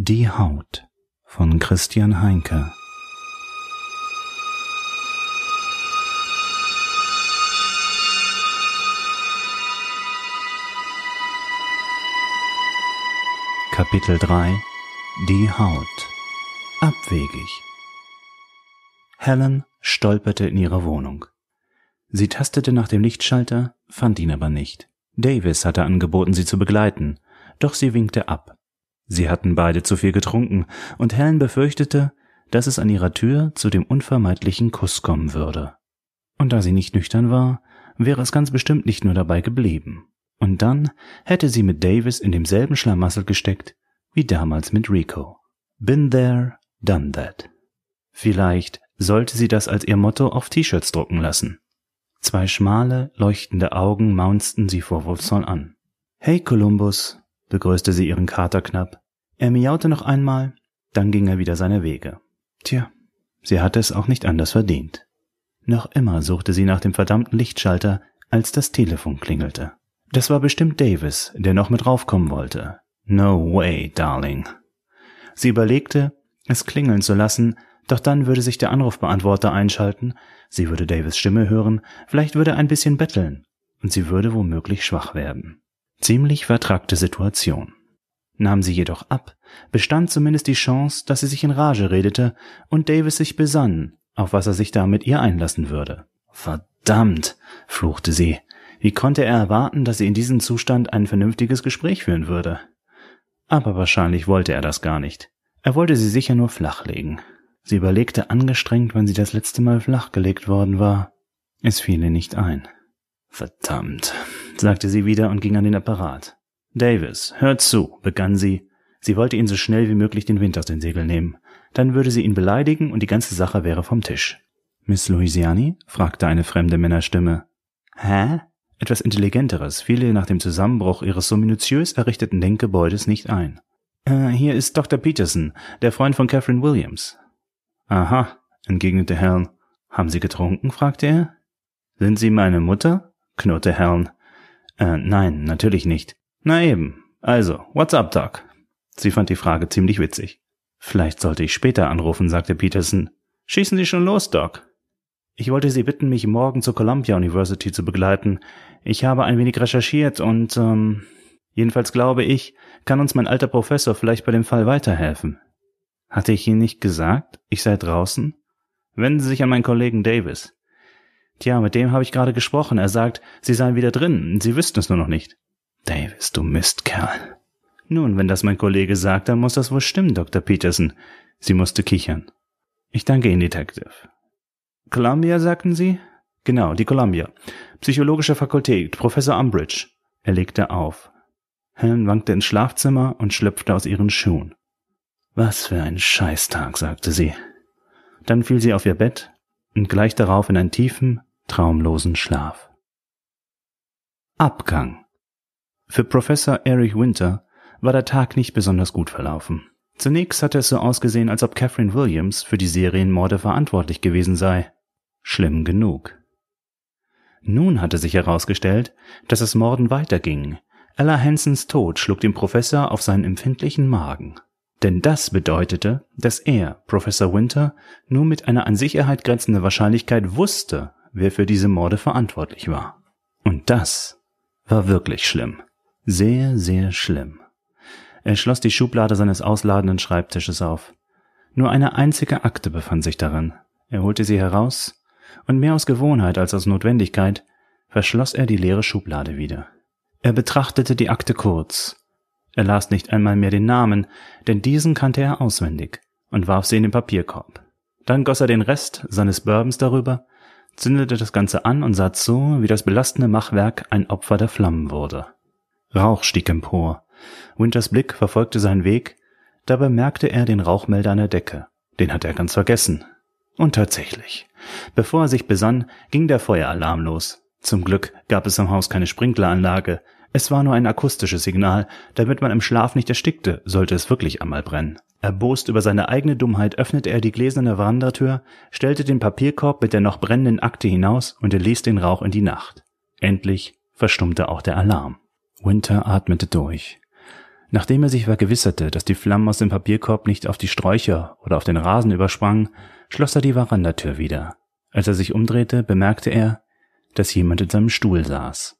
Die Haut von Christian Heinke Kapitel 3 Die Haut Abwegig Helen stolperte in ihrer Wohnung. Sie tastete nach dem Lichtschalter, fand ihn aber nicht. Davis hatte angeboten, sie zu begleiten, doch sie winkte ab. Sie hatten beide zu viel getrunken, und Helen befürchtete, dass es an ihrer Tür zu dem unvermeidlichen Kuss kommen würde. Und da sie nicht nüchtern war, wäre es ganz bestimmt nicht nur dabei geblieben. Und dann hätte sie mit Davis in demselben Schlamassel gesteckt wie damals mit Rico. Been there, done that. Vielleicht sollte sie das als ihr Motto auf T-Shirts drucken lassen. Zwei schmale, leuchtende Augen maunzten sie vorwurfsvoll an. Hey, Columbus, begrüßte sie ihren Kater knapp. Er miaute noch einmal, dann ging er wieder seine Wege. Tja, sie hatte es auch nicht anders verdient. Noch immer suchte sie nach dem verdammten Lichtschalter, als das Telefon klingelte. Das war bestimmt Davis, der noch mit raufkommen wollte. No way, darling. Sie überlegte, es klingeln zu lassen, doch dann würde sich der Anrufbeantworter einschalten, sie würde Davis Stimme hören, vielleicht würde er ein bisschen betteln, und sie würde womöglich schwach werden. Ziemlich vertragte Situation. Nahm sie jedoch ab, bestand zumindest die Chance, dass sie sich in Rage redete und Davis sich besann, auf was er sich da mit ihr einlassen würde. Verdammt, fluchte sie. Wie konnte er erwarten, dass sie in diesem Zustand ein vernünftiges Gespräch führen würde? Aber wahrscheinlich wollte er das gar nicht. Er wollte sie sicher nur flachlegen. Sie überlegte angestrengt, wann sie das letzte Mal flachgelegt worden war. Es fiel ihr nicht ein. Verdammt, sagte sie wieder und ging an den Apparat. Davis, hör zu, begann sie. Sie wollte ihn so schnell wie möglich den Wind aus den Segeln nehmen. Dann würde sie ihn beleidigen und die ganze Sache wäre vom Tisch. Miss Louisiani? fragte eine fremde Männerstimme. Hä? Etwas Intelligenteres fiel ihr nach dem Zusammenbruch ihres so minutiös errichteten Denkgebäudes nicht ein. Äh, hier ist Dr. Peterson, der Freund von Catherine Williams. Aha, entgegnete Helen. Haben Sie getrunken? fragte er. Sind Sie meine Mutter? Knurrte Helen. Äh, nein, natürlich nicht. Na eben. Also, what's up, Doc? Sie fand die Frage ziemlich witzig. Vielleicht sollte ich später anrufen, sagte Peterson. Schießen Sie schon los, Doc. Ich wollte Sie bitten, mich morgen zur Columbia University zu begleiten. Ich habe ein wenig recherchiert und, ähm, jedenfalls glaube ich, kann uns mein alter Professor vielleicht bei dem Fall weiterhelfen. Hatte ich Ihnen nicht gesagt, ich sei draußen? Wenden Sie sich an meinen Kollegen Davis. Tja, mit dem habe ich gerade gesprochen. Er sagt, Sie seien wieder drin. Sie wüssten es nur noch nicht. Davis, du Mistkerl. Nun, wenn das mein Kollege sagt, dann muss das wohl stimmen, Dr. Peterson. Sie musste kichern. Ich danke Ihnen, Detective. Columbia, sagten Sie? Genau, die Columbia. Psychologische Fakultät, Professor Umbridge. Er legte auf. Helen wankte ins Schlafzimmer und schlüpfte aus ihren Schuhen. Was für ein Scheißtag, sagte sie. Dann fiel sie auf ihr Bett und gleich darauf in einen tiefen, traumlosen Schlaf. Abgang. Für Professor Erich Winter war der Tag nicht besonders gut verlaufen. Zunächst hatte es so ausgesehen, als ob Catherine Williams für die Serienmorde verantwortlich gewesen sei. Schlimm genug. Nun hatte sich herausgestellt, dass es Morden weiterging. Ella Hansons Tod schlug dem Professor auf seinen empfindlichen Magen. Denn das bedeutete, dass er, Professor Winter, nur mit einer an Sicherheit grenzenden Wahrscheinlichkeit wusste, wer für diese Morde verantwortlich war. Und das war wirklich schlimm. Sehr, sehr schlimm. Er schloss die Schublade seines ausladenden Schreibtisches auf. Nur eine einzige Akte befand sich darin. Er holte sie heraus, und mehr aus Gewohnheit als aus Notwendigkeit verschloss er die leere Schublade wieder. Er betrachtete die Akte kurz. Er las nicht einmal mehr den Namen, denn diesen kannte er auswendig, und warf sie in den Papierkorb. Dann goss er den Rest seines Bourbons darüber, zündete das Ganze an und sah zu, wie das belastende Machwerk ein Opfer der Flammen wurde. Rauch stieg empor. Winters Blick verfolgte seinen Weg, da bemerkte er den Rauchmelder an der Decke. Den hatte er ganz vergessen. Und tatsächlich. Bevor er sich besann, ging der Feueralarm los. Zum Glück gab es im Haus keine Sprinkleranlage. Es war nur ein akustisches Signal, damit man im Schlaf nicht erstickte, sollte es wirklich einmal brennen. Erbost über seine eigene Dummheit öffnete er die gläserne Verandatür, stellte den Papierkorb mit der noch brennenden Akte hinaus und ließ den Rauch in die Nacht. Endlich verstummte auch der Alarm. Winter atmete durch. Nachdem er sich vergewisserte, dass die Flammen aus dem Papierkorb nicht auf die Sträucher oder auf den Rasen übersprangen, schloss er die Verandatür wieder. Als er sich umdrehte, bemerkte er, dass jemand in seinem Stuhl saß.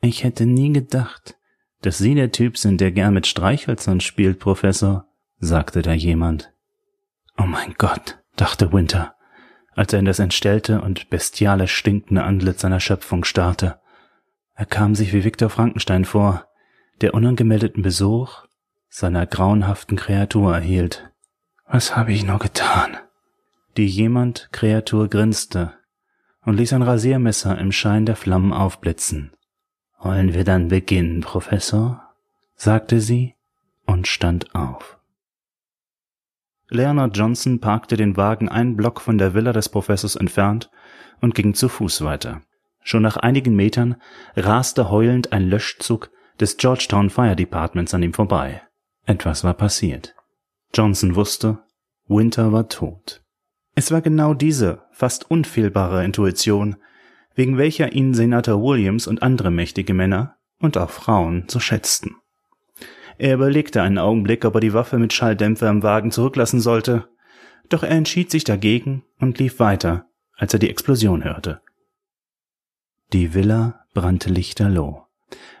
Ich hätte nie gedacht, dass Sie der Typ sind, der gern mit Streichhölzern spielt, Professor, sagte da jemand. Oh mein Gott, dachte Winter, als er in das entstellte und bestiale stinkende Antlitz seiner Schöpfung starrte. Er kam sich wie Viktor Frankenstein vor, der unangemeldeten Besuch seiner grauenhaften Kreatur erhielt. Was habe ich nur getan? Die jemand Kreatur grinste und ließ ein Rasiermesser im Schein der Flammen aufblitzen. Wollen wir dann beginnen, Professor? sagte sie und stand auf. Leonard Johnson parkte den Wagen einen Block von der Villa des Professors entfernt und ging zu Fuß weiter. Schon nach einigen Metern raste heulend ein Löschzug des Georgetown Fire Departments an ihm vorbei. Etwas war passiert. Johnson wusste, Winter war tot. Es war genau diese fast unfehlbare Intuition, wegen welcher ihn Senator Williams und andere mächtige Männer und auch Frauen so schätzten. Er überlegte einen Augenblick, ob er die Waffe mit Schalldämpfer im Wagen zurücklassen sollte, doch er entschied sich dagegen und lief weiter, als er die Explosion hörte. Die Villa brannte lichterloh.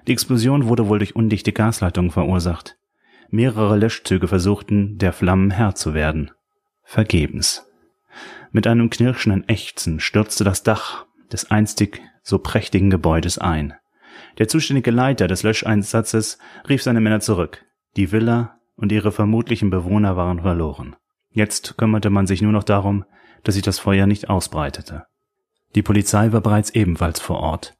Die Explosion wurde wohl durch undichte Gasleitungen verursacht. Mehrere Löschzüge versuchten, der Flammen Herr zu werden. Vergebens. Mit einem knirschenden Ächzen stürzte das Dach des einstig so prächtigen Gebäudes ein. Der zuständige Leiter des Löscheinsatzes rief seine Männer zurück. Die Villa und ihre vermutlichen Bewohner waren verloren. Jetzt kümmerte man sich nur noch darum, dass sich das Feuer nicht ausbreitete. Die Polizei war bereits ebenfalls vor Ort.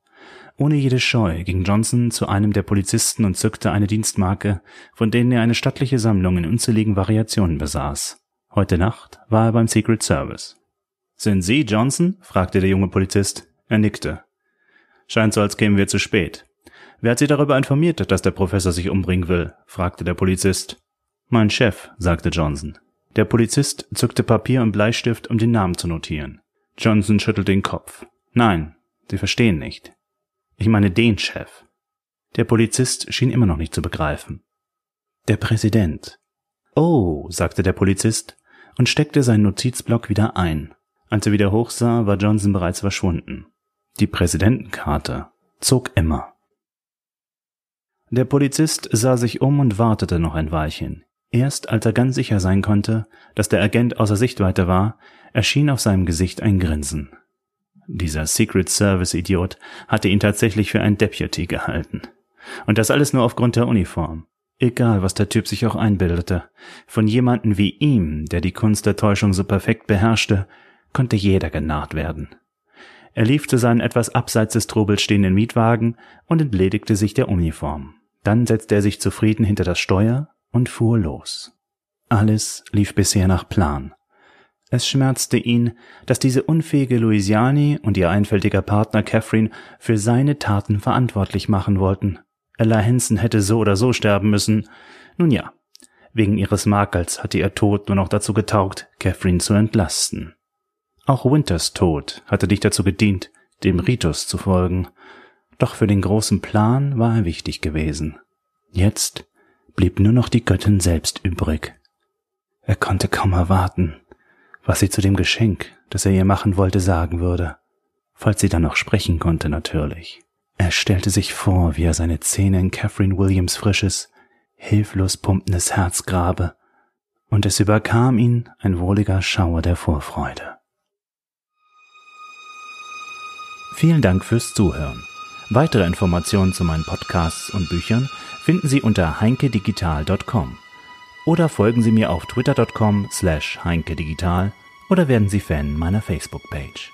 Ohne jede Scheu ging Johnson zu einem der Polizisten und zückte eine Dienstmarke, von denen er eine stattliche Sammlung in unzähligen Variationen besaß. Heute Nacht war er beim Secret Service. Sind Sie Johnson? fragte der junge Polizist. Er nickte. Scheint so, als kämen wir zu spät. Wer hat Sie darüber informiert, dass der Professor sich umbringen will? fragte der Polizist. Mein Chef, sagte Johnson. Der Polizist zückte Papier und Bleistift, um den Namen zu notieren. Johnson schüttelte den Kopf. Nein, Sie verstehen nicht. Ich meine den Chef. Der Polizist schien immer noch nicht zu begreifen. Der Präsident. Oh, sagte der Polizist und steckte seinen Notizblock wieder ein. Als er wieder hochsah, war Johnson bereits verschwunden. Die Präsidentenkarte zog immer. Der Polizist sah sich um und wartete noch ein Weilchen. Erst als er ganz sicher sein konnte, dass der Agent außer Sichtweite war, erschien auf seinem Gesicht ein Grinsen. Dieser Secret Service Idiot hatte ihn tatsächlich für ein Deputy gehalten. Und das alles nur aufgrund der Uniform. Egal, was der Typ sich auch einbildete. Von jemanden wie ihm, der die Kunst der Täuschung so perfekt beherrschte, konnte jeder genarrt werden. Er lief zu seinen etwas abseits des Trubels stehenden Mietwagen und entledigte sich der Uniform. Dann setzte er sich zufrieden hinter das Steuer und fuhr los. Alles lief bisher nach Plan. Es schmerzte ihn, dass diese unfähige Louisiani und ihr einfältiger Partner Catherine für seine Taten verantwortlich machen wollten. Ella Henson hätte so oder so sterben müssen. Nun ja, wegen ihres Makels hatte ihr Tod nur noch dazu getaugt, Catherine zu entlasten. Auch Winters Tod hatte dich dazu gedient, dem Ritus zu folgen, doch für den großen Plan war er wichtig gewesen. Jetzt blieb nur noch die Göttin selbst übrig. Er konnte kaum erwarten, was sie zu dem Geschenk, das er ihr machen wollte, sagen würde, falls sie dann noch sprechen konnte natürlich. Er stellte sich vor, wie er seine Zähne in Catherine Williams frisches, hilflos pumpendes Herz grabe, und es überkam ihn ein wohliger Schauer der Vorfreude. Vielen Dank fürs Zuhören. Weitere Informationen zu meinen Podcasts und Büchern finden Sie unter heinkedigital.com oder folgen Sie mir auf twitter.com slash heinkedigital oder werden Sie Fan meiner Facebook-Page.